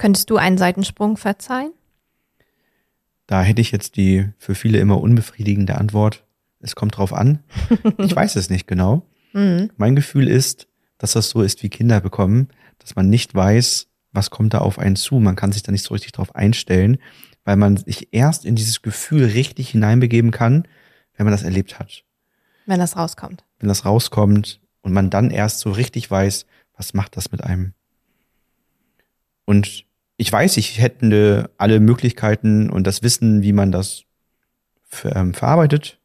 Könntest du einen Seitensprung verzeihen? Da hätte ich jetzt die für viele immer unbefriedigende Antwort. Es kommt drauf an. Ich weiß es nicht genau. Mhm. Mein Gefühl ist, dass das so ist wie Kinder bekommen, dass man nicht weiß, was kommt da auf einen zu. Man kann sich da nicht so richtig drauf einstellen, weil man sich erst in dieses Gefühl richtig hineinbegeben kann, wenn man das erlebt hat. Wenn das rauskommt. Wenn das rauskommt und man dann erst so richtig weiß, was macht das mit einem. Und ich weiß, ich hätte alle Möglichkeiten und das Wissen, wie man das ver ähm, verarbeitet.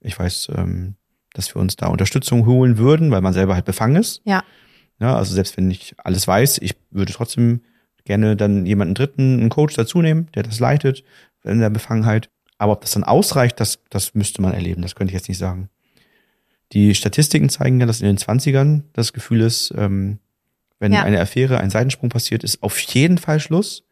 Ich weiß, ähm, dass wir uns da Unterstützung holen würden, weil man selber halt befangen ist. Ja. Ja, also selbst wenn ich alles weiß, ich würde trotzdem gerne dann jemanden dritten, einen Coach dazu nehmen, der das leitet in der Befangenheit. Aber ob das dann ausreicht, das, das müsste man erleben. Das könnte ich jetzt nicht sagen. Die Statistiken zeigen ja, dass in den 20ern das Gefühl ist, ähm, wenn Ja. eine Affäre, ein Seitensprung passiert, ist auf jeden Fall Schluss.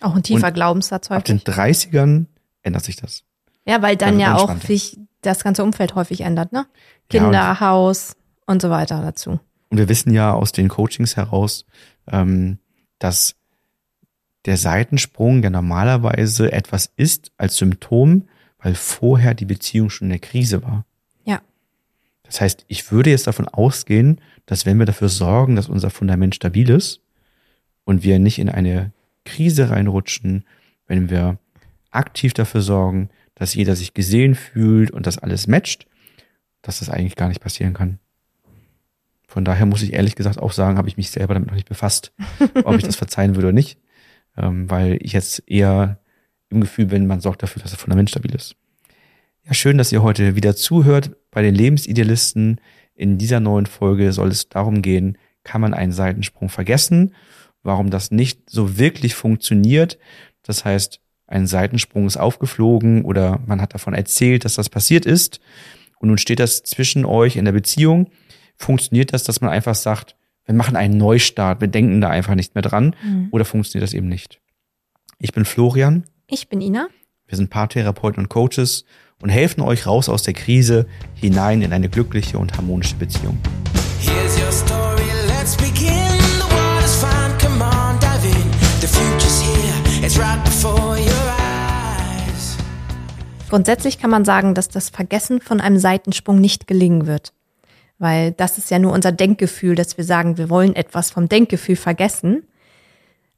Auch ein tiefer Und Glaubenssatz Ab den häufig. 30ern ändert sich das. Ja, weil dann wird ja auch sich das ganze Umfeld häufig ändert, ne? Ja, Kinder, Haus und so weiter dazu. Und wir wissen ja aus den Coachings heraus, ähm, dass der Seitensprung ja normalerweise etwas ist als Symptom, weil vorher die Beziehung schon in der Krise war. Ja. Das heißt, ich würde jetzt davon ausgehen, dass wenn wir dafür sorgen, dass unser Fundament stabil ist und wir nicht in eine Krise reinrutschen, wenn wir aktiv dafür sorgen, dass jeder sich gesehen fühlt und das alles matcht, dass das eigentlich gar nicht passieren kann. Von daher muss ich ehrlich gesagt auch sagen, habe ich mich selber damit noch nicht befasst, ob ich das verzeihen würde oder nicht, ähm, weil ich jetzt eher im Gefühl bin, man sorgt dafür, dass das Fundament stabil ist. Ja, schön, dass ihr heute wieder zuhört bei den Lebensidealisten. In dieser neuen Folge soll es darum gehen, kann man einen Seitensprung vergessen, warum das nicht so wirklich funktioniert. Das heißt, ein Seitensprung ist aufgeflogen oder man hat davon erzählt, dass das passiert ist. Und nun steht das zwischen euch in der Beziehung. Funktioniert das, dass man einfach sagt, wir machen einen Neustart, wir denken da einfach nicht mehr dran? Oder funktioniert das eben nicht? Ich bin Florian. Ich bin Ina. Wir sind Paartherapeuten und Coaches und helfen euch raus aus der Krise hinein in eine glückliche und harmonische Beziehung. Grundsätzlich kann man sagen, dass das Vergessen von einem Seitensprung nicht gelingen wird. Weil das ist ja nur unser Denkgefühl, dass wir sagen, wir wollen etwas vom Denkgefühl vergessen.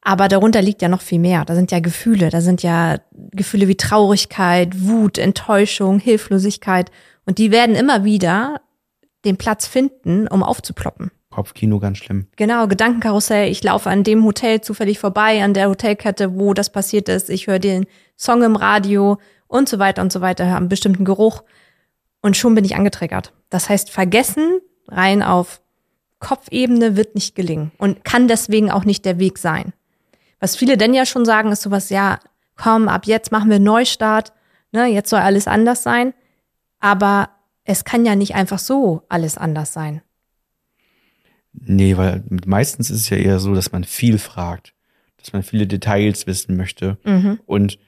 Aber darunter liegt ja noch viel mehr. Da sind ja Gefühle, da sind ja Gefühle wie Traurigkeit, Wut, Enttäuschung, Hilflosigkeit. Und die werden immer wieder den Platz finden, um aufzuploppen. Kopfkino ganz schlimm. Genau, Gedankenkarussell. Ich laufe an dem Hotel zufällig vorbei, an der Hotelkette, wo das passiert ist. Ich höre den Song im Radio und so weiter und so weiter, höre einen bestimmten Geruch und schon bin ich angetriggert. Das heißt, vergessen rein auf Kopfebene wird nicht gelingen und kann deswegen auch nicht der Weg sein. Was viele denn ja schon sagen, ist sowas, ja, komm, ab jetzt machen wir Neustart, ne, jetzt soll alles anders sein. Aber es kann ja nicht einfach so alles anders sein. Nee, weil meistens ist es ja eher so, dass man viel fragt, dass man viele Details wissen möchte und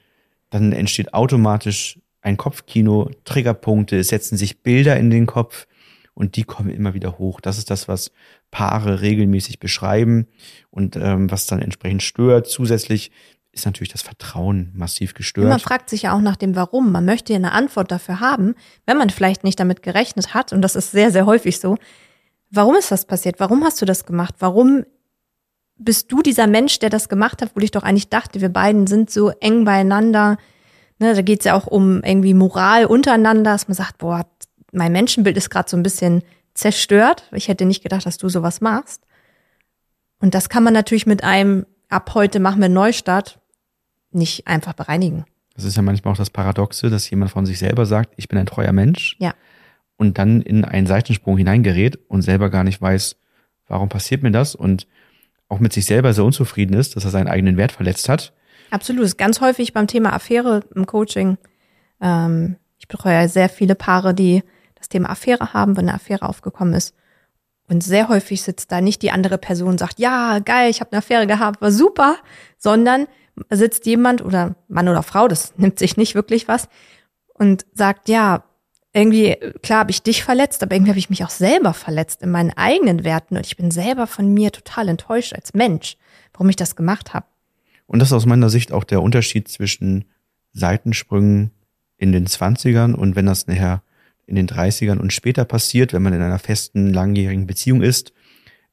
dann entsteht automatisch ein Kopfkino, Triggerpunkte, es setzen sich Bilder in den Kopf und die kommen immer wieder hoch. Das ist das, was Paare regelmäßig beschreiben und ähm, was dann entsprechend stört. Zusätzlich ist natürlich das Vertrauen massiv gestört. Man fragt sich ja auch nach dem Warum. Man möchte ja eine Antwort dafür haben, wenn man vielleicht nicht damit gerechnet hat. Und das ist sehr, sehr häufig so. Warum ist das passiert? Warum hast du das gemacht? Warum bist du dieser Mensch, der das gemacht hat, wo ich doch eigentlich dachte, wir beiden sind so eng beieinander. Ne, da geht es ja auch um irgendwie Moral untereinander, dass man sagt, boah, mein Menschenbild ist gerade so ein bisschen zerstört. Ich hätte nicht gedacht, dass du sowas machst. Und das kann man natürlich mit einem ab heute machen wir einen Neustart nicht einfach bereinigen. Das ist ja manchmal auch das Paradoxe, dass jemand von sich selber sagt, ich bin ein treuer Mensch Ja. und dann in einen Seitensprung hineingerät und selber gar nicht weiß, warum passiert mir das und auch mit sich selber sehr unzufrieden ist, dass er seinen eigenen Wert verletzt hat. Absolut. Ist ganz häufig beim Thema Affäre im Coaching. Ähm, ich betreue ja sehr viele Paare, die das Thema Affäre haben, wenn eine Affäre aufgekommen ist. Und sehr häufig sitzt da nicht die andere Person und sagt, ja, geil, ich habe eine Affäre gehabt, war super, sondern sitzt jemand oder Mann oder Frau, das nimmt sich nicht wirklich was, und sagt, ja, irgendwie, klar habe ich dich verletzt, aber irgendwie habe ich mich auch selber verletzt in meinen eigenen Werten und ich bin selber von mir total enttäuscht als Mensch, warum ich das gemacht habe. Und das ist aus meiner Sicht auch der Unterschied zwischen Seitensprüngen in den 20ern und wenn das nachher in den 30ern und später passiert, wenn man in einer festen, langjährigen Beziehung ist.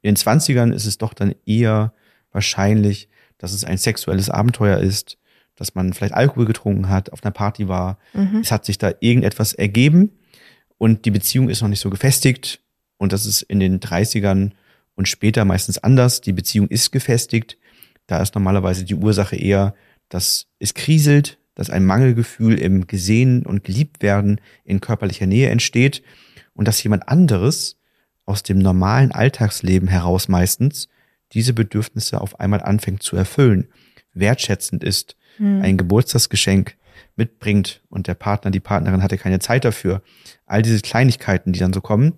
In den 20ern ist es doch dann eher wahrscheinlich, dass es ein sexuelles Abenteuer ist, dass man vielleicht Alkohol getrunken hat, auf einer Party war. Es hat sich da irgendetwas ergeben und die Beziehung ist noch nicht so gefestigt. Und das ist in den 30ern und später meistens anders. Die Beziehung ist gefestigt. Da ist normalerweise die Ursache eher, dass es kriselt, dass ein Mangelgefühl im Gesehen und geliebt werden in körperlicher Nähe entsteht und dass jemand anderes aus dem normalen Alltagsleben heraus meistens diese Bedürfnisse auf einmal anfängt zu erfüllen, wertschätzend ist, ein Geburtstagsgeschenk mitbringt und der Partner, die Partnerin hatte keine Zeit dafür. All diese Kleinigkeiten, die dann so kommen.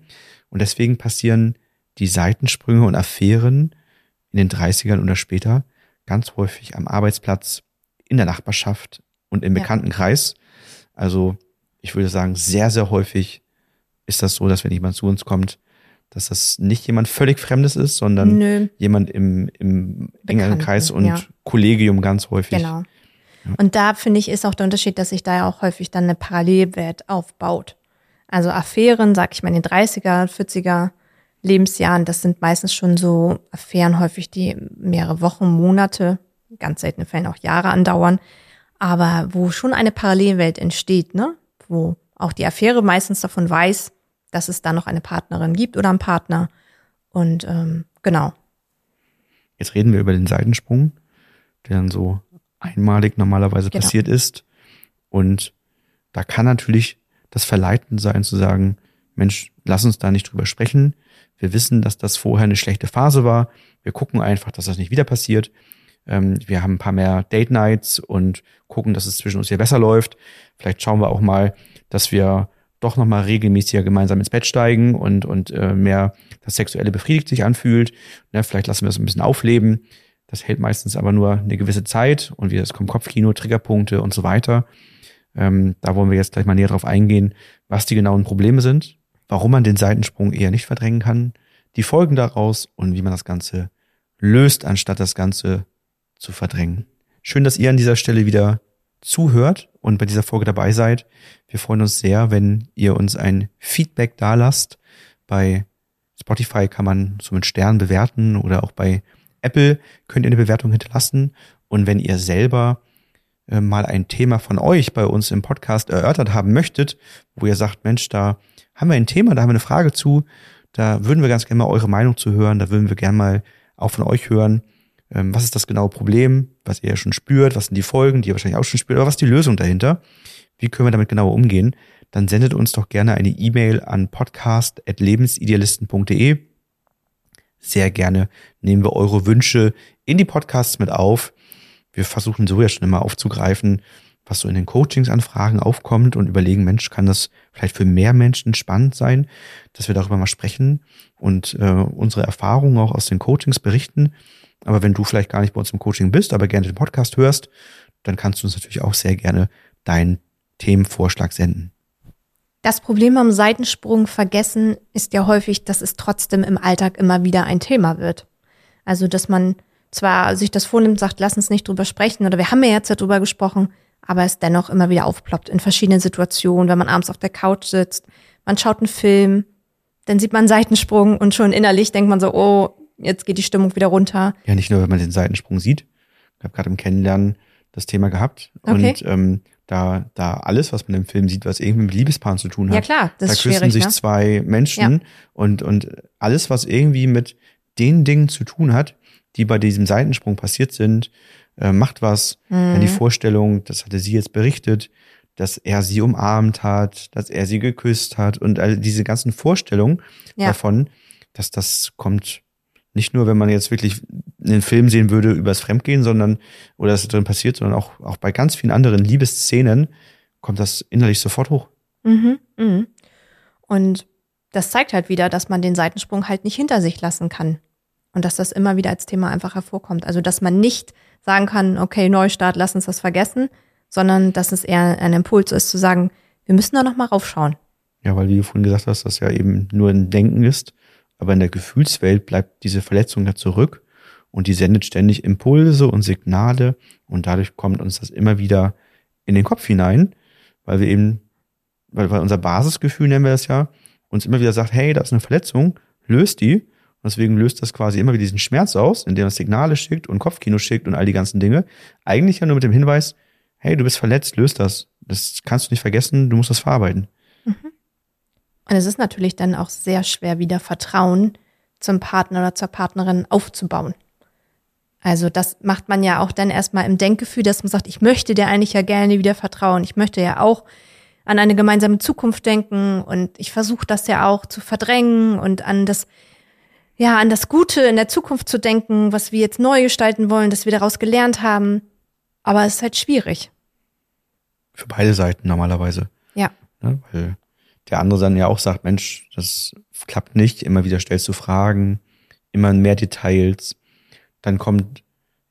Und deswegen passieren die Seitensprünge und Affären in den 30ern oder später ganz häufig am Arbeitsplatz, in der Nachbarschaft und im. Bekanntenkreis. Also ich würde sagen, sehr, sehr häufig ist das so, dass wenn jemand zu uns kommt, dass das nicht jemand völlig Fremdes ist, sondern Nö. jemand im, im engeren Kreis und ja. Kollegium ganz häufig. Genau. Und da finde ich, ist auch der Unterschied, dass sich da ja auch häufig dann eine Parallelwelt aufbaut. Also Affären, sag ich mal, in den 30er, 40er Lebensjahren, das sind meistens schon so Affären häufig, die mehrere Wochen, Monate, ganz seltene Fällen auch Jahre andauern, aber wo schon eine Parallelwelt entsteht, ne? Wo auch die Affäre meistens davon weiß, dass es da noch eine Partnerin gibt oder einen Partner. Und ähm, genau. Jetzt reden wir über den Seitensprung, der dann so einmalig normalerweise Genau. passiert ist. Und da kann natürlich das Verleiten sein zu sagen, Mensch, lass uns da nicht drüber sprechen. Wir wissen, dass das vorher eine schlechte Phase war. Wir gucken einfach, dass das nicht wieder passiert. Ähm, wir haben ein paar mehr Date Nights und gucken, dass es zwischen uns hier besser läuft. Vielleicht schauen wir auch mal, dass wir doch noch mal regelmäßiger gemeinsam ins Bett steigen und und äh, mehr das Sexuelle befriedigt sich anfühlt. Ne, vielleicht lassen wir es ein bisschen aufleben. Das hält meistens aber nur eine gewisse Zeit und wieder es kommt Kopfkino, Triggerpunkte und so weiter. Ähm, da wollen wir jetzt gleich mal näher drauf eingehen, was die genauen Probleme sind, warum man den Seitensprung eher nicht verdrängen kann, die Folgen daraus und wie man das Ganze löst, anstatt das Ganze zu verdrängen. Schön, dass ihr an dieser Stelle wieder zuhört und bei dieser Folge dabei seid. Wir freuen uns sehr, wenn ihr uns ein Feedback dalasst. Bei Spotify kann man so mit Sternen bewerten oder auch bei Apple könnt ihr eine Bewertung hinterlassen. Und wenn ihr selber äh, mal ein Thema von euch bei uns im Podcast erörtert haben möchtet, wo ihr sagt, Mensch, da haben wir ein Thema, da haben wir eine Frage zu, da würden wir ganz gerne mal eure Meinung zu hören, da würden wir gerne mal auch von euch hören, was ist das genaue Problem, was ihr schon spürt, was sind die Folgen, die ihr wahrscheinlich auch schon spürt, aber was ist die Lösung dahinter? Wie können wir damit genauer umgehen? Dann sendet uns doch gerne eine E-Mail an podcast.lebensidealisten.de. Sehr gerne nehmen wir eure Wünsche in die Podcasts mit auf. Wir versuchen so ja schon immer aufzugreifen, was so in den Coachingsanfragen aufkommt und überlegen, Mensch, kann das vielleicht für mehr Menschen spannend sein, dass wir darüber mal sprechen und äh, unsere Erfahrungen auch aus den Coachings berichten. Aber wenn du vielleicht gar nicht bei uns im Coaching bist, aber gerne den Podcast hörst, dann kannst du uns natürlich auch sehr gerne deinen Themenvorschlag senden. Das Problem am Seitensprung vergessen ist ja häufig, dass es trotzdem im Alltag immer wieder ein Thema wird. Also, dass man zwar sich das vornimmt, sagt, lass uns nicht drüber sprechen oder wir haben ja jetzt darüber gesprochen, aber es dennoch immer wieder aufploppt in verschiedenen Situationen, wenn man abends auf der Couch sitzt, man schaut einen Film, dann sieht man einen Seitensprung und schon innerlich denkt man so, oh, jetzt geht die Stimmung wieder runter. Ja, nicht nur, wenn man den Seitensprung sieht. Ich habe gerade im Kennenlernen das Thema gehabt. Okay. Und ähm, da, da alles, was man im Film sieht, was irgendwie mit Liebespaaren zu tun hat. Ja, klar, das da ist küssen schwierig, sich ne? zwei Menschen Ja. und, und alles, was irgendwie mit den Dingen zu tun hat, die bei diesem Seitensprung passiert sind, äh, macht was. Wenn Mhm. die Vorstellung, das hatte sie jetzt berichtet, dass er sie umarmt hat, dass er sie geküsst hat und all diese ganzen Vorstellungen Ja. davon, dass das kommt nicht nur, wenn man jetzt wirklich einen Film sehen würde über das Fremdgehen, sondern oder das drin passiert, sondern auch, auch bei ganz vielen anderen Liebesszenen kommt das innerlich sofort hoch. Mhm, mhm. Und das zeigt halt wieder, dass man den Seitensprung halt nicht hinter sich lassen kann. Und dass das immer wieder als Thema einfach hervorkommt. Also, dass man nicht sagen kann, okay, Neustart, lass uns das vergessen, sondern dass es eher ein Impuls ist, zu sagen, wir müssen da nochmal raufschauen. Ja, weil wie du vorhin gesagt hast, das ja eben nur ein Denken ist, aber in der Gefühlswelt bleibt diese Verletzung ja zurück und die sendet ständig Impulse und Signale und dadurch kommt uns das immer wieder in den Kopf hinein, weil wir eben, weil, weil unser Basisgefühl nennen wir das ja, uns immer wieder sagt, hey, da ist eine Verletzung, löst die. Und deswegen löst das quasi immer wieder diesen Schmerz aus, indem es Signale schickt und Kopfkino schickt und all die ganzen Dinge. Eigentlich ja nur mit dem Hinweis, hey, du bist verletzt, löst das. Das kannst du nicht vergessen, du musst das verarbeiten. Und es ist natürlich dann auch sehr schwer, wieder Vertrauen zum Partner oder zur Partnerin aufzubauen. Also das macht man ja auch dann erstmal im Denkgefühl, dass man sagt, ich möchte dir eigentlich ja gerne wieder vertrauen. Ich möchte ja auch an eine gemeinsame Zukunft denken und ich versuche das ja auch zu verdrängen und an das, ja, an das Gute in der Zukunft zu denken, was wir jetzt neu gestalten wollen, dass wir daraus gelernt haben. Aber es ist halt schwierig. Für beide Seiten normalerweise. Ja. Ne? Weil der andere dann ja auch sagt, Mensch, das klappt nicht, immer wieder stellst du Fragen, immer mehr Details. Dann kommt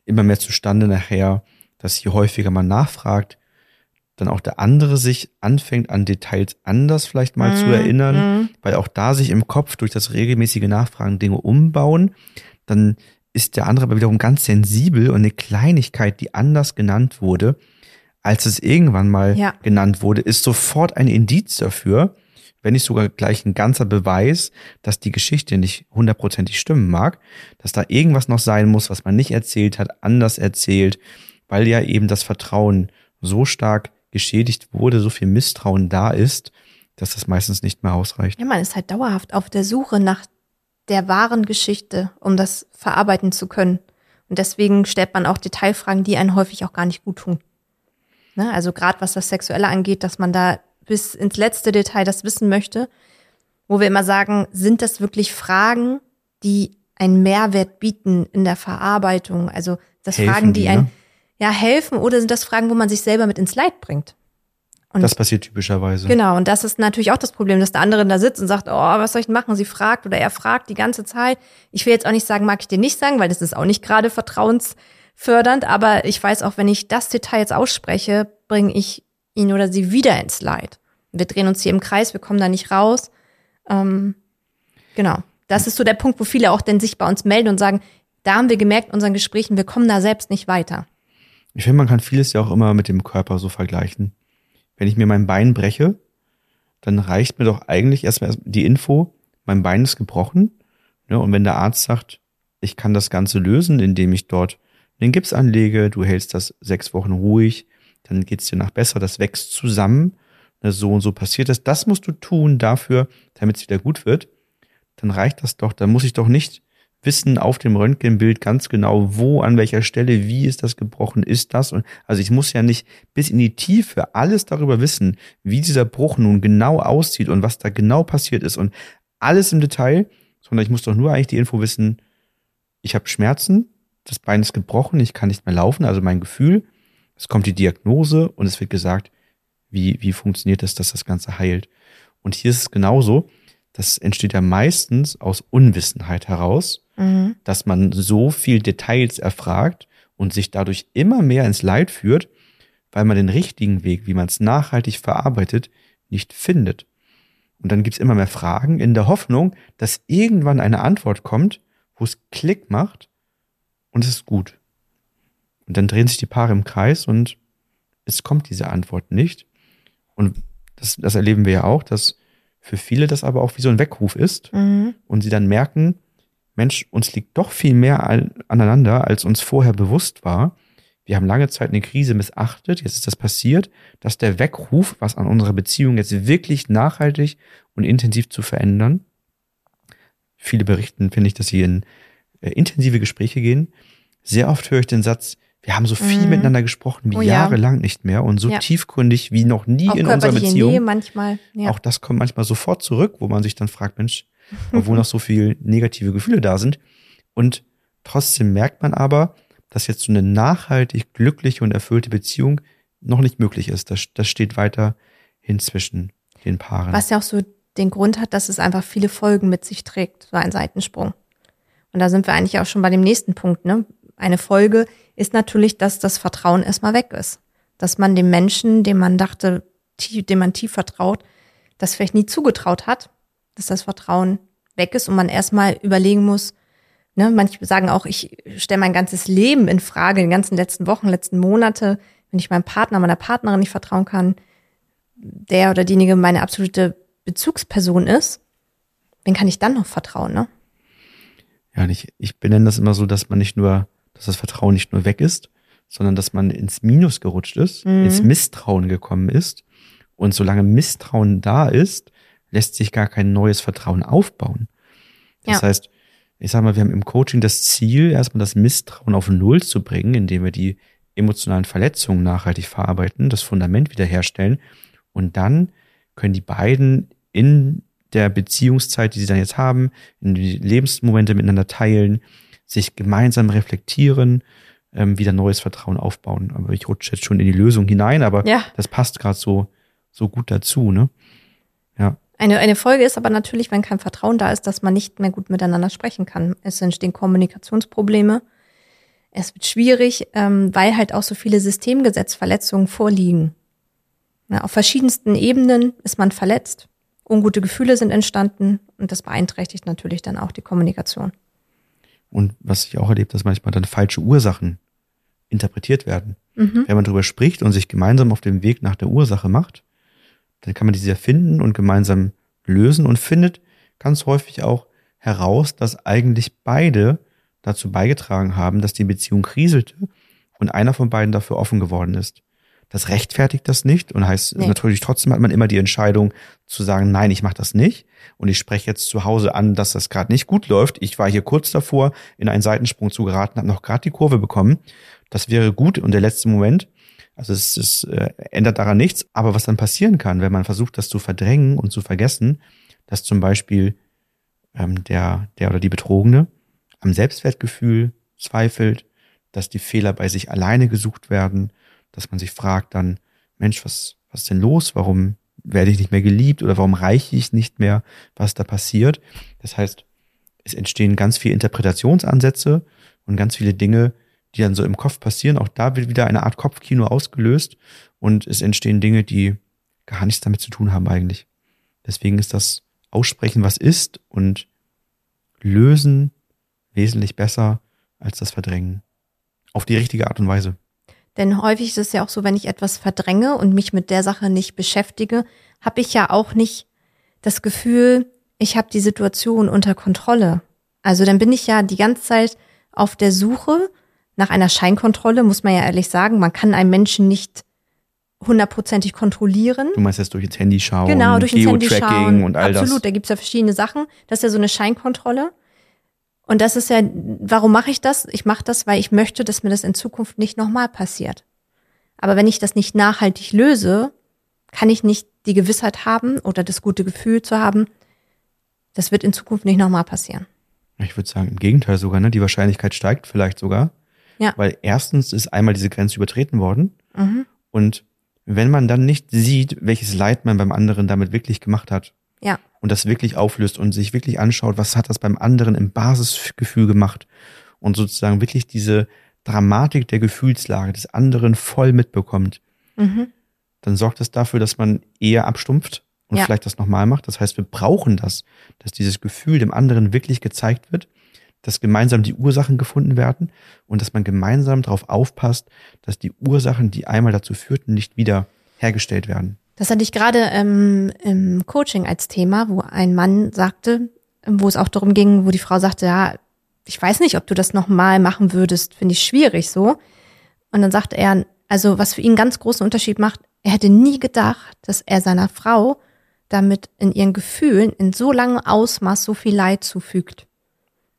immer mehr zustande nachher, dass je häufiger man nachfragt, dann auch der andere sich anfängt an Details anders vielleicht mal zu erinnern, weil auch da sich im Kopf durch das regelmäßige Nachfragen Dinge umbauen, dann ist der andere aber wiederum ganz sensibel und eine Kleinigkeit, die anders genannt wurde, als es irgendwann mal Ja. genannt wurde, ist sofort ein Indiz dafür, wenn nicht sogar gleich ein ganzer Beweis, dass die Geschichte nicht hundertprozentig stimmen mag, dass da irgendwas noch sein muss, was man nicht erzählt hat, anders erzählt, weil ja eben das Vertrauen so stark geschädigt wurde, so viel Misstrauen da ist, dass das meistens nicht mehr ausreicht. Ja, man ist halt dauerhaft auf der Suche nach der wahren Geschichte, um das verarbeiten zu können. Und deswegen stellt man auch Detailfragen, die einen häufig auch gar nicht gut tun. Ne? Also gerade was das Sexuelle angeht, dass man da bis ins letzte Detail das wissen möchte, wo wir immer sagen, sind das wirklich Fragen, die einen Mehrwert bieten in der Verarbeitung? Also das Helfen Fragen, die, die, einen ne? Ja helfen, oder sind das Fragen, wo man sich selber mit ins Leid bringt? Und Das passiert typischerweise. Genau, und das ist natürlich auch das Problem, dass der andere da sitzt und sagt, oh, was soll ich denn machen? Sie fragt oder er fragt die ganze Zeit. Ich will jetzt auch nicht sagen, mag ich dir nicht sagen, weil das ist auch nicht gerade vertrauensfördernd, aber ich weiß auch, wenn ich das Detail jetzt ausspreche, bringe ich ihn oder sie wieder ins Leid. Wir drehen uns hier im Kreis, wir kommen da nicht raus. Ähm, genau. Das ist so der Punkt, wo viele auch dann sich bei uns melden und sagen, da haben wir gemerkt in unseren Gesprächen, wir kommen da selbst nicht weiter. Ich finde, man kann vieles ja auch immer mit dem Körper so vergleichen. Wenn ich mir mein Bein breche, dann reicht mir doch eigentlich erstmal die Info, mein Bein ist gebrochen. Ne? Und wenn der Arzt sagt, ich kann das Ganze lösen, indem ich dort den Gips anlege, du hältst das sechs Wochen ruhig, dann geht's dir nach besser, das wächst zusammen, ne? so und so passiert das. Das musst du tun dafür, damit es wieder gut wird. Dann reicht das doch. Dann muss ich doch nicht wissen auf dem Röntgenbild ganz genau, wo, an welcher Stelle, wie ist das gebrochen, ist das. Und also ich muss ja nicht bis in die Tiefe alles darüber wissen, wie dieser Bruch nun genau aussieht und was da genau passiert ist und alles im Detail, sondern ich muss doch nur eigentlich die Info wissen, ich habe Schmerzen, das Bein ist gebrochen, ich kann nicht mehr laufen, also mein Gefühl, es kommt die Diagnose und es wird gesagt, wie, wie funktioniert das, dass das Ganze heilt. Und hier ist es genauso, das entsteht ja meistens aus Unwissenheit heraus, dass man so viel Details erfragt und sich dadurch immer mehr ins Leid führt, weil man den richtigen Weg, wie man es nachhaltig verarbeitet, nicht findet. Und dann gibt's immer mehr Fragen in der Hoffnung, dass irgendwann eine Antwort kommt, wo es Klick macht und es ist gut. Und dann drehen sich die Paare im Kreis und es kommt diese Antwort nicht. Und das, das erleben wir ja auch, dass für viele das aber auch wie so ein Weckruf ist und sie dann merken, Mensch, uns liegt doch viel mehr an- aneinander, als uns vorher bewusst war. Wir haben lange Zeit eine Krise missachtet, jetzt ist das passiert, dass der Weckruf, was an unserer Beziehung jetzt wirklich nachhaltig und intensiv zu verändern. Viele berichten, finde ich, dass sie in äh, intensive Gespräche gehen. Sehr oft höre ich den Satz, wir haben so viel miteinander gesprochen wie Oh ja. jahrelang nicht mehr und so Ja. tiefgründig wie noch nie Auch in unserer Beziehung. Nähe manchmal. Ja. Auch das kommt manchmal sofort zurück, wo man sich dann fragt, Mensch, obwohl noch so viel negative Gefühle da sind. Und trotzdem merkt man aber, dass jetzt so eine nachhaltig glückliche und erfüllte Beziehung noch nicht möglich ist. Das, das steht weiter hin zwischen den Paaren. Was ja auch so den Grund hat, dass es einfach viele Folgen mit sich trägt, so ein Seitensprung. Und da sind wir eigentlich auch schon bei dem nächsten Punkt. Ne? Eine Folge ist natürlich, dass das Vertrauen erstmal weg ist. Dass man dem Menschen, dem man dachte, tief, dem man tief vertraut, das vielleicht nie zugetraut hat, dass das Vertrauen weg ist und man erstmal überlegen muss, Ne, manche sagen auch, ich stelle mein ganzes Leben in Frage, die ganzen letzten Wochen, letzten Monate, wenn ich meinem Partner, meiner Partnerin nicht vertrauen kann, der oder diejenige meine absolute Bezugsperson ist, wen kann ich dann noch vertrauen, ne? Ja, ich, ich benenne das immer so, dass man nicht nur, dass das Vertrauen nicht nur weg ist, sondern dass man ins Minus gerutscht ist, Mhm. ins Misstrauen gekommen ist. Und solange Misstrauen da ist, lässt sich gar kein neues Vertrauen aufbauen. Das Ja. heißt, ich sag mal, wir haben im Coaching das Ziel, erstmal das Misstrauen auf Null zu bringen, indem wir die emotionalen Verletzungen nachhaltig verarbeiten, das Fundament wiederherstellen. Und dann können die beiden in der Beziehungszeit, die sie dann jetzt haben, in die Lebensmomente miteinander teilen, sich gemeinsam reflektieren, ähm, wieder neues Vertrauen aufbauen. Aber ich rutsche jetzt schon in die Lösung hinein, aber Ja. das passt gerade so, so gut dazu, ne? Eine, eine Folge ist aber natürlich, wenn kein Vertrauen da ist, dass man nicht mehr gut miteinander sprechen kann. Es entstehen Kommunikationsprobleme. Es wird schwierig, ähm, weil halt auch so viele Systemgesetzverletzungen vorliegen. Ja, auf verschiedensten Ebenen ist man verletzt. Ungute Gefühle sind entstanden und das beeinträchtigt natürlich dann auch die Kommunikation. Und was ich auch erlebt, dass manchmal dann falsche Ursachen interpretiert werden. Mhm. Wenn man darüber spricht und sich gemeinsam auf dem Weg nach der Ursache macht, dann kann man diese finden und gemeinsam lösen und findet ganz häufig auch heraus, dass eigentlich beide dazu beigetragen haben, dass die Beziehung kriselte und einer von beiden dafür offen geworden ist. Das rechtfertigt das nicht und heißt Nee. natürlich trotzdem hat man immer die Entscheidung zu sagen, nein, ich mache das nicht und ich spreche jetzt zu Hause an, dass das gerade nicht gut läuft. Ich war hier kurz davor, in einen Seitensprung zu geraten, habe noch gerade die Kurve bekommen. Das wäre gut und der letzte Moment. Also es, es äh, ändert daran nichts. Aber was dann passieren kann, wenn man versucht, das zu verdrängen und zu vergessen, dass zum Beispiel ähm, der, der oder die Betrogene am Selbstwertgefühl zweifelt, dass die Fehler bei sich alleine gesucht werden, dass man sich fragt dann, Mensch, was, was ist denn los? Warum werde ich nicht mehr geliebt oder warum reiche ich nicht mehr, was da passiert? Das heißt, es entstehen ganz viele Interpretationsansätze und ganz viele Dinge, die dann so im Kopf passieren. Auch da wird wieder eine Art Kopfkino ausgelöst und es entstehen Dinge, die gar nichts damit zu tun haben eigentlich. Deswegen ist das Aussprechen, was ist und Lösen wesentlich besser als das Verdrängen. Auf die richtige Art und Weise. Denn häufig ist es ja auch so, wenn ich etwas verdränge und mich mit der Sache nicht beschäftige, habe ich ja auch nicht das Gefühl, ich habe die Situation unter Kontrolle. Also dann bin ich ja die ganze Zeit auf der Suche nach einer Scheinkontrolle, muss man ja ehrlich sagen. Man kann einen Menschen nicht hundertprozentig kontrollieren. Du meinst jetzt durch ins Handy schauen, Genau, durch ins Handy schauen. und all Absolut, das. da gibt's ja verschiedene Sachen. Das ist ja so eine Scheinkontrolle. Und das ist ja, warum mache ich das? Ich mache das, weil ich möchte, dass mir das in Zukunft nicht nochmal passiert. Aber wenn ich das nicht nachhaltig löse, kann ich nicht die Gewissheit haben oder das gute Gefühl zu haben, das wird in Zukunft nicht nochmal passieren. Ich würde sagen, im Gegenteil sogar, ne? Die Wahrscheinlichkeit steigt vielleicht sogar. Ja. Weil erstens ist einmal diese Grenze übertreten worden. Mhm. Und wenn man dann nicht sieht, welches Leid man beim anderen damit wirklich gemacht hat Ja, und das wirklich auflöst und sich wirklich anschaut, was hat das beim anderen im Basisgefühl gemacht und sozusagen wirklich diese Dramatik der Gefühlslage des anderen voll mitbekommt, mhm. dann sorgt das dafür, dass man eher abstumpft und Ja. vielleicht das nochmal macht. Das heißt, wir brauchen das, dass dieses Gefühl dem anderen wirklich gezeigt wird, dass gemeinsam die Ursachen gefunden werden und dass man gemeinsam darauf aufpasst, dass die Ursachen, die einmal dazu führten, nicht wieder hergestellt werden. Das hatte ich gerade ähm, im Coaching als Thema, wo ein Mann sagte, wo es auch darum ging, wo die Frau sagte, ja, ich weiß nicht, ob du das nochmal machen würdest, finde ich schwierig so. Und dann sagte er, also was für ihn einen ganz großen Unterschied macht, er hätte nie gedacht, dass er seiner Frau damit in ihren Gefühlen in so langem Ausmaß so viel Leid zufügt.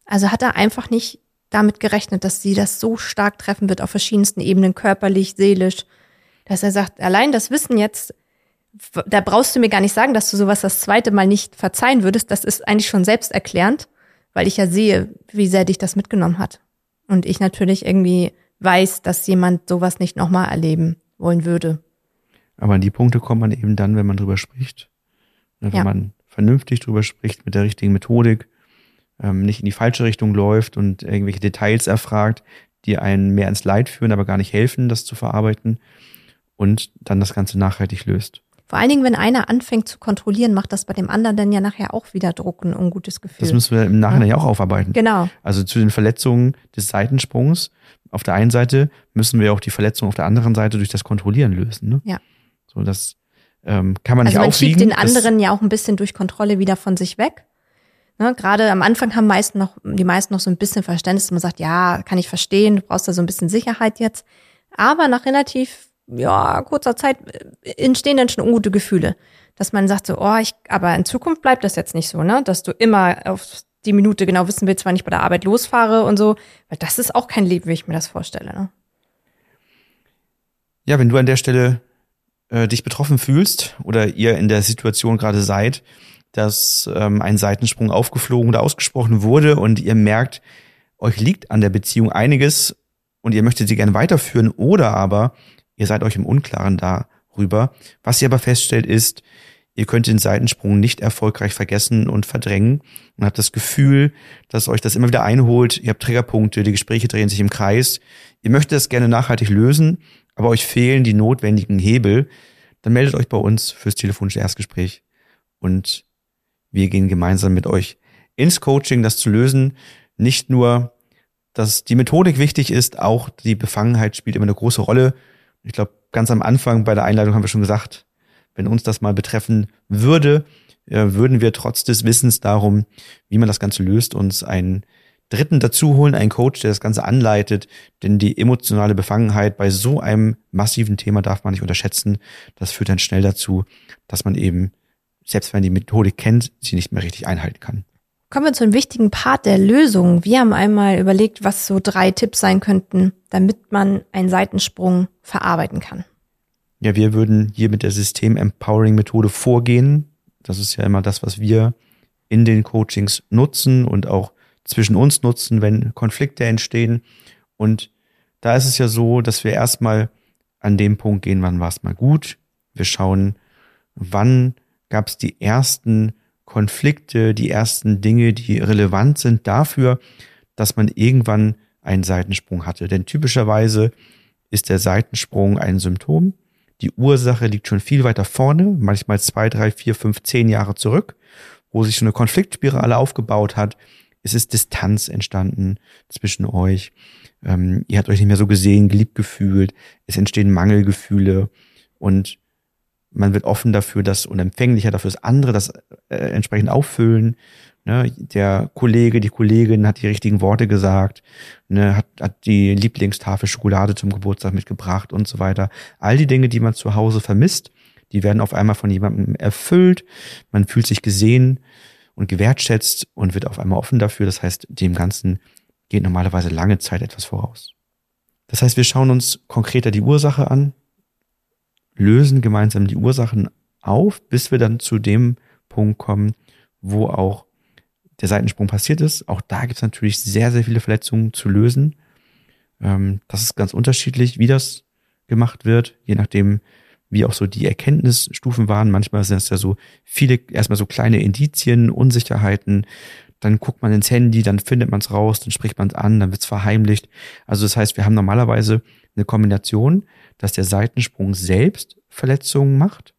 Also hat er einfach nicht damit gerechnet, dass sie das so stark treffen wird auf verschiedensten Ebenen, körperlich, seelisch, dass er sagt, allein das Wissen jetzt, da brauchst du mir gar nicht sagen, dass du sowas das zweite Mal nicht verzeihen würdest. Das ist eigentlich schon selbsterklärend, weil ich ja sehe, wie sehr dich das mitgenommen hat. Und ich natürlich irgendwie weiß, dass jemand sowas nicht nochmal erleben wollen würde. Aber an die Punkte kommt man eben dann, wenn man drüber spricht. Ne, Wenn Ja. man vernünftig drüber spricht, mit der richtigen Methodik, ähm, nicht in die falsche Richtung läuft und irgendwelche Details erfragt, die einen mehr ins Leid führen, aber gar nicht helfen, das zu verarbeiten und dann das Ganze nachhaltig löst. Vor allen Dingen, wenn einer anfängt zu kontrollieren, macht das bei dem anderen dann ja nachher auch wieder Druck und ein ungutes Gefühl. Das müssen wir im Nachhinein ja auch aufarbeiten. genau. Also zu den Verletzungen des Seitensprungs auf der einen Seite müssen wir auch die Verletzung auf der anderen Seite durch das Kontrollieren lösen. Ne? Ja. So, das ähm, kann man Also nicht man schiebt aufwiegen. den anderen ja auch ein bisschen durch Kontrolle wieder von sich weg. Ne, Gerade am Anfang haben meisten noch, die meisten noch so ein bisschen Verständnis. Man sagt, ja, kann ich verstehen, du brauchst da so ein bisschen Sicherheit jetzt. Aber nach relativ, ja, kurzer Zeit äh, entstehen dann schon ungute Gefühle. Dass man sagt so, oh, ich, aber in Zukunft bleibt das jetzt nicht so, ne? Dass du immer auf die Minute genau wissen willst, wann ich bei der Arbeit losfahre und so. Weil das ist auch kein Leben, wie ich mir das vorstelle, ne? Ja, wenn du an der Stelle äh, dich betroffen fühlst oder ihr in der Situation gerade seid, dass ähm, ein Seitensprung aufgeflogen oder ausgesprochen wurde und ihr merkt, euch liegt an der Beziehung einiges und ihr möchtet sie gerne weiterführen oder aber ihr seid euch im Unklaren darüber. Was ihr aber feststellt ist, ihr könnt den Seitensprung nicht erfolgreich vergessen und verdrängen und habt das Gefühl, dass euch das immer wieder einholt. Ihr habt Triggerpunkte, die Gespräche drehen sich im Kreis. Ihr möchtet das gerne nachhaltig lösen, aber euch fehlen die notwendigen Hebel. Dann meldet euch bei uns fürs telefonische Erstgespräch und wir gehen gemeinsam mit euch ins Coaching, das zu lösen. Nicht nur, dass die Methodik wichtig ist, auch die Befangenheit spielt immer eine große Rolle. Ich glaube, ganz am Anfang bei der Einleitung haben wir schon gesagt, wenn uns das mal betreffen würde, äh, würden wir trotz des Wissens darum, wie man das Ganze löst, uns einen Dritten dazu holen, einen Coach, der das Ganze anleitet. Denn die emotionale Befangenheit bei so einem massiven Thema darf man nicht unterschätzen. Das führt dann schnell dazu, dass man eben, selbst wenn die Methodik kennt, sie nicht mehr richtig einhalten kann. Kommen wir zu einem wichtigen Part der Lösung. Wir haben einmal überlegt, was so drei Tipps sein könnten, damit man einen Seitensprung verarbeiten kann. Ja, wir würden hier mit der System-Empowering-Methode vorgehen. Das ist ja immer das, was wir in den Coachings nutzen und auch zwischen uns nutzen, wenn Konflikte entstehen. Und da ist es ja so, dass wir erstmal an dem Punkt gehen, wann war es mal gut. Wir schauen, wann gab es die ersten Konflikte, die ersten Dinge, die relevant sind dafür, dass man irgendwann einen Seitensprung hatte. Denn typischerweise ist der Seitensprung ein Symptom. Die Ursache liegt schon viel weiter vorne, manchmal zwei, drei, vier, fünf, zehn Jahre zurück, wo sich so eine Konfliktspirale aufgebaut hat. Es ist Distanz entstanden zwischen euch. Ähm, ihr habt euch nicht mehr so gesehen, geliebt gefühlt. Es entstehen Mangelgefühle und man wird offen dafür, dass und empfänglicher dafür, dass andere das äh, entsprechend auffüllen. Ne, der Kollege, die Kollegin hat die richtigen Worte gesagt, ne, hat, hat die Lieblingstafel Schokolade zum Geburtstag mitgebracht und so weiter. All die Dinge, die man zu Hause vermisst, die werden auf einmal von jemandem erfüllt. Man fühlt sich gesehen und gewertschätzt und wird auf einmal offen dafür. Das heißt, dem Ganzen geht normalerweise lange Zeit etwas voraus. Das heißt, wir schauen uns konkreter die Ursache an, lösen gemeinsam die Ursachen auf, bis wir dann zu dem Punkt kommen, wo auch der Seitensprung passiert ist. Auch da gibt es natürlich sehr, sehr viele Verletzungen zu lösen. Ähm, das ist ganz unterschiedlich, wie das gemacht wird, je nachdem, wie auch so die Erkenntnisstufen waren. Manchmal sind es ja so viele, erstmal so kleine Indizien, Unsicherheiten. Dann guckt man ins Handy, dann findet man es raus, dann spricht man es an, dann wird es verheimlicht. Also das heißt, wir haben normalerweise eine Kombination, dass der Seitensprung selbst Verletzungen macht,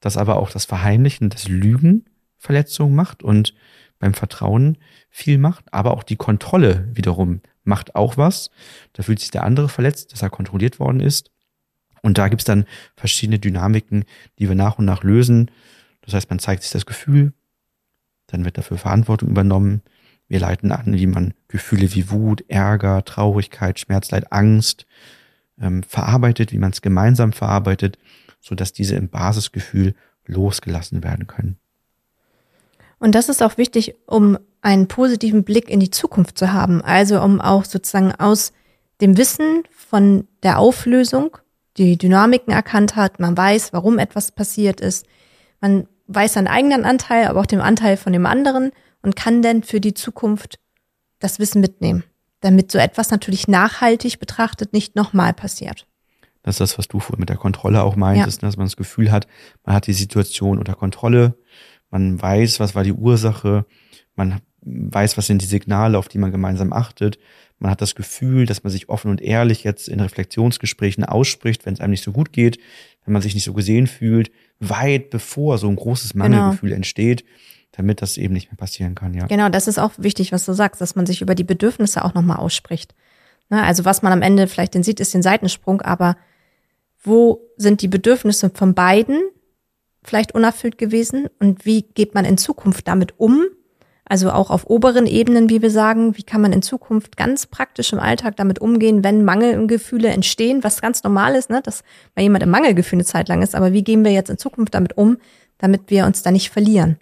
dass aber auch das Verheimlichen, das Lügen Verletzungen macht und beim Vertrauen viel macht, aber auch die Kontrolle wiederum macht auch was. Da fühlt sich der andere verletzt, dass er kontrolliert worden ist. Und da gibt's dann verschiedene Dynamiken, die wir nach und nach lösen. Das heißt, man zeigt sich das Gefühl, dann wird dafür Verantwortung übernommen. Wir leiten an, wie man Gefühle wie Wut, Ärger, Traurigkeit, Schmerz, Leid, Angst ähm, verarbeitet, wie man es gemeinsam verarbeitet, so dass diese im Basisgefühl losgelassen werden können. Und das ist auch wichtig, um einen positiven Blick in die Zukunft zu haben. Also um auch sozusagen aus dem Wissen von der Auflösung die Dynamiken erkannt hat, man weiß, warum etwas passiert ist, man weiß seinen eigenen Anteil, aber auch den Anteil von dem anderen und kann dann für die Zukunft das Wissen mitnehmen, damit so etwas natürlich nachhaltig betrachtet nicht nochmal passiert. Das ist das, was du vorhin mit der Kontrolle auch meintest, ne, dass man das Gefühl hat, man hat die Situation unter Kontrolle, man weiß, was war die Ursache, man weiß, was sind die Signale, auf die man gemeinsam achtet. Man hat das Gefühl, dass man sich offen und ehrlich jetzt in Reflexionsgesprächen ausspricht, wenn es einem nicht so gut geht, wenn man sich nicht so gesehen fühlt, weit bevor so ein großes Genau. Mangelgefühl entsteht, damit das eben nicht mehr passieren kann, ja. Genau, das ist auch wichtig, was du sagst, dass man sich über die Bedürfnisse auch nochmal ausspricht. Ne, also was man am Ende vielleicht den sieht, ist den Seitensprung, aber wo sind die Bedürfnisse von beiden vielleicht unerfüllt gewesen und wie geht man in Zukunft damit um? Also auch auf oberen Ebenen, wie wir sagen, wie kann man in Zukunft ganz praktisch im Alltag damit umgehen, wenn Mangelgefühle entstehen, was ganz normal ist, ne, dass mal jemand im Mangelgefühl eine Zeit lang ist, aber wie gehen wir jetzt in Zukunft damit um, damit wir uns da nicht verlieren?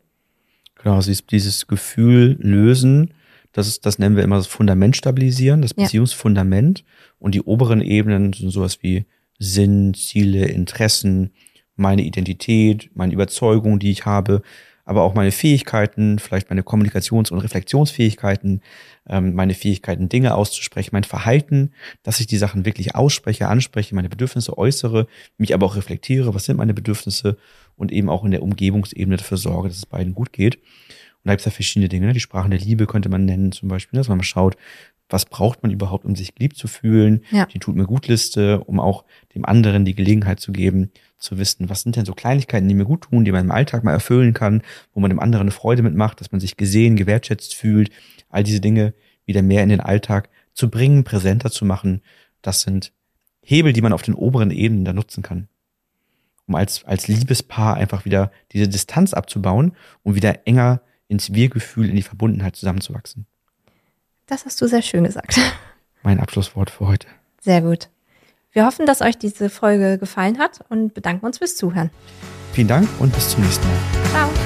Genau, also dieses- Gefühl lösen, das ist, das nennen wir immer das Fundament stabilisieren, das Ja. Beziehungsfundament. Und die oberen Ebenen sind sowas wie Sinn, Ziele, Interessen, meine Identität, meine Überzeugungen, die ich habe, aber auch meine Fähigkeiten, vielleicht meine Kommunikations- und Reflexionsfähigkeiten, ähm, meine Fähigkeiten, Dinge auszusprechen, mein Verhalten, dass ich die Sachen wirklich ausspreche, anspreche, meine Bedürfnisse äußere, mich aber auch reflektiere, was sind meine Bedürfnisse und eben auch in der Umgebungsebene dafür sorge, dass es beiden gut geht. Und da gibt es ja verschiedene Dinge. Ne? Die Sprachen der Liebe könnte man nennen zum Beispiel, dass man mal schaut, was braucht man überhaupt, um sich geliebt zu fühlen. Ja. Die tut mir gut Liste, um auch dem anderen die Gelegenheit zu geben, zu wissen, was sind denn so Kleinigkeiten, die mir gut tun, die man im Alltag mal erfüllen kann, wo man dem anderen eine Freude mitmacht, dass man sich gesehen, gewertschätzt fühlt. All diese Dinge wieder mehr in den Alltag zu bringen, präsenter zu machen. Das sind Hebel, die man auf den oberen Ebenen da nutzen kann um als, als Liebespaar einfach wieder diese Distanz abzubauen und wieder enger ins Wir-Gefühl, in die Verbundenheit zusammenzuwachsen. Das hast du sehr schön gesagt. Mein Abschlusswort für heute. Sehr gut. Wir hoffen, dass euch diese Folge gefallen hat und bedanken uns fürs Zuhören. Vielen Dank und bis zum nächsten Mal. Ciao.